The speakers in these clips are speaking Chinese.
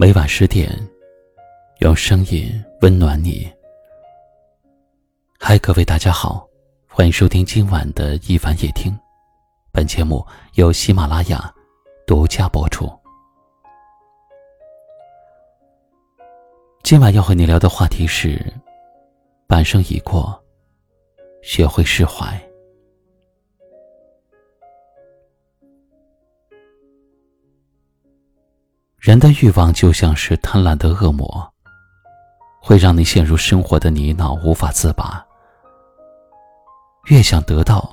每晚十点，用声音温暖你。嗨，各位大家好，欢迎收听今晚的一凡夜听。本节目由喜马拉雅独家播出。今晚要和你聊的话题是：半生已过，学会释怀。人的欲望就像是贪婪的恶魔，会让你陷入生活的泥淖，无法自拔。越想得到，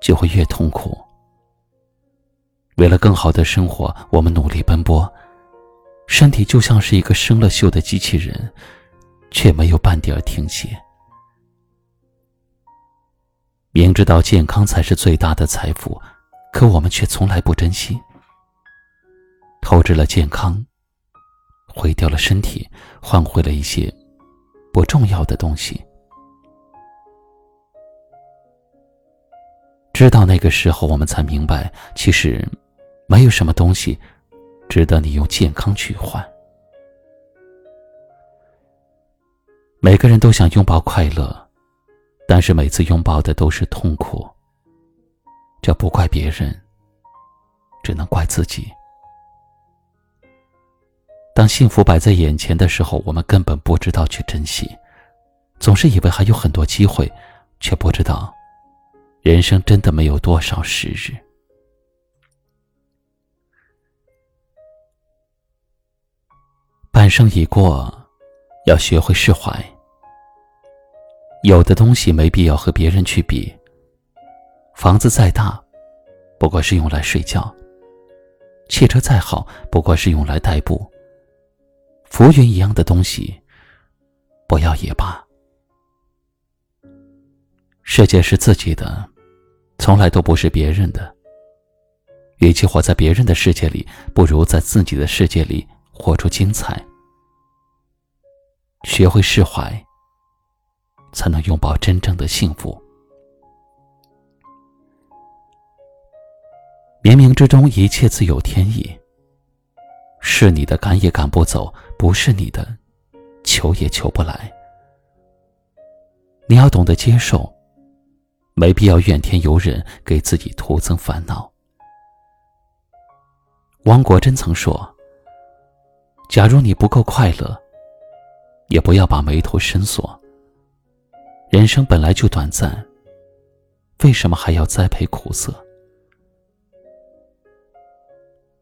就会越痛苦。为了更好的生活，我们努力奔波，身体就像是一个生了锈的机器人，却没有半点停歇。明知道健康才是最大的财富，可我们却从来不珍惜。透支了健康，毁掉了身体，换回了一些不重要的东西。直到那个时候，我们才明白，其实没有什么东西值得你用健康去换。每个人都想拥抱快乐，但是每次拥抱的都是痛苦。这不怪别人，只能怪自己。当幸福摆在眼前的时候，我们根本不知道去珍惜，总是以为还有很多机会，却不知道，人生真的没有多少时日。半生已过，要学会释怀。有的东西没必要和别人去比。房子再大，不过是用来睡觉；汽车再好，不过是用来代步。浮云一样的东西，不要也罢。世界是自己的，从来都不是别人的。与其活在别人的世界里，不如在自己的世界里活出精彩。学会释怀，才能拥抱真正的幸福。冥冥之中，一切自有天意。是你的，赶也赶不走；不是你的，求也求不来。你要懂得接受，没必要怨天尤人，给自己徒增烦恼。汪国真曾说：“假如你不够快乐，也不要把眉头深锁。人生本来就短暂，为什么还要栽培苦涩？”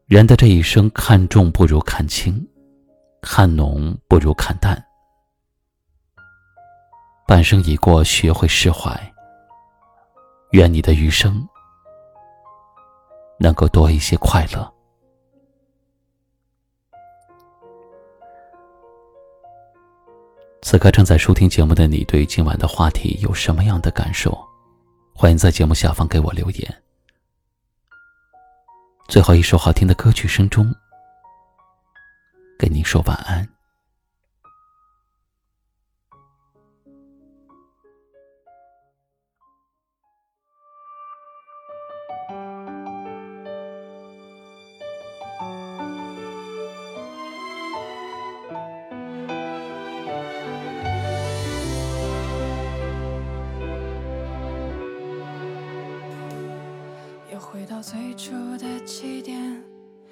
人的这一生，看重不如看清，看浓不如看淡。半生已过，学会释怀。愿你的余生能够多一些快乐。此刻正在收听节目的你，对今晚的话题有什么样的感受？欢迎在节目下方给我留言。最后一首好听的歌曲声中，跟您说晚安。又回到最初的起点，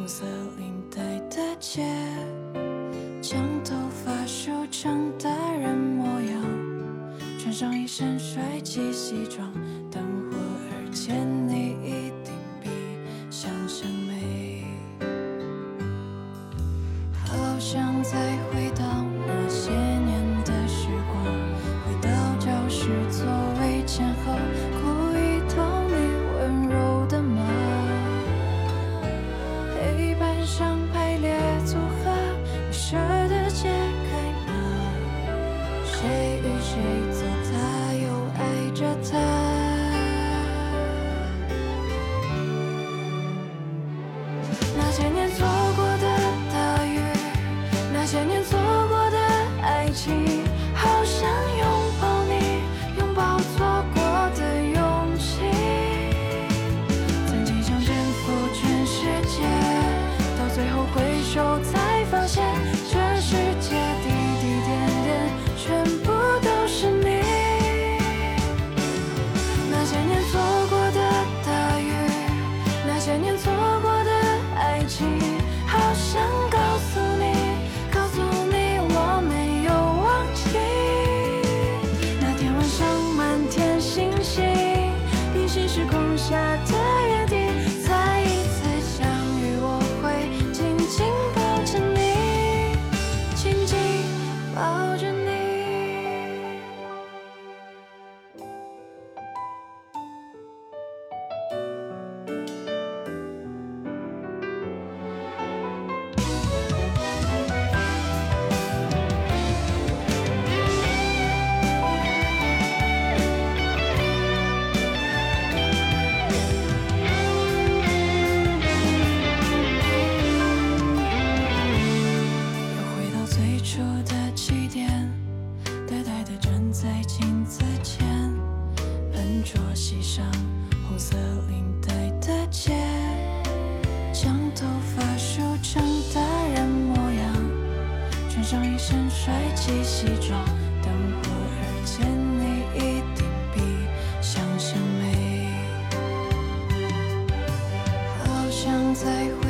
红色领带的结，将头发梳成大人模样，穿上一身帅气西装，等会儿见你一定比想象美，好想再回到那些系上红色领带的结，将头发梳成大人模样，穿上一身帅气西装，等会儿见你一定比想象美，好想再。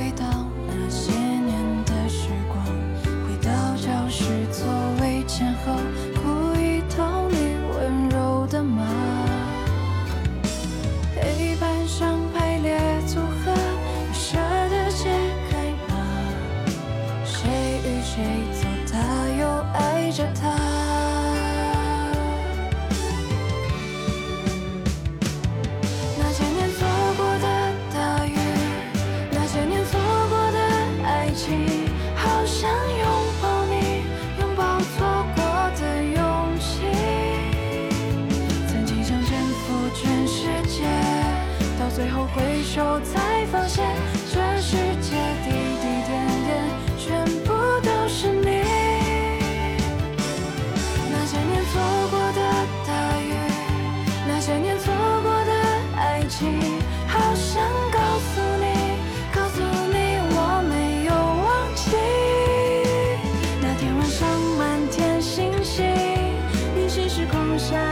山。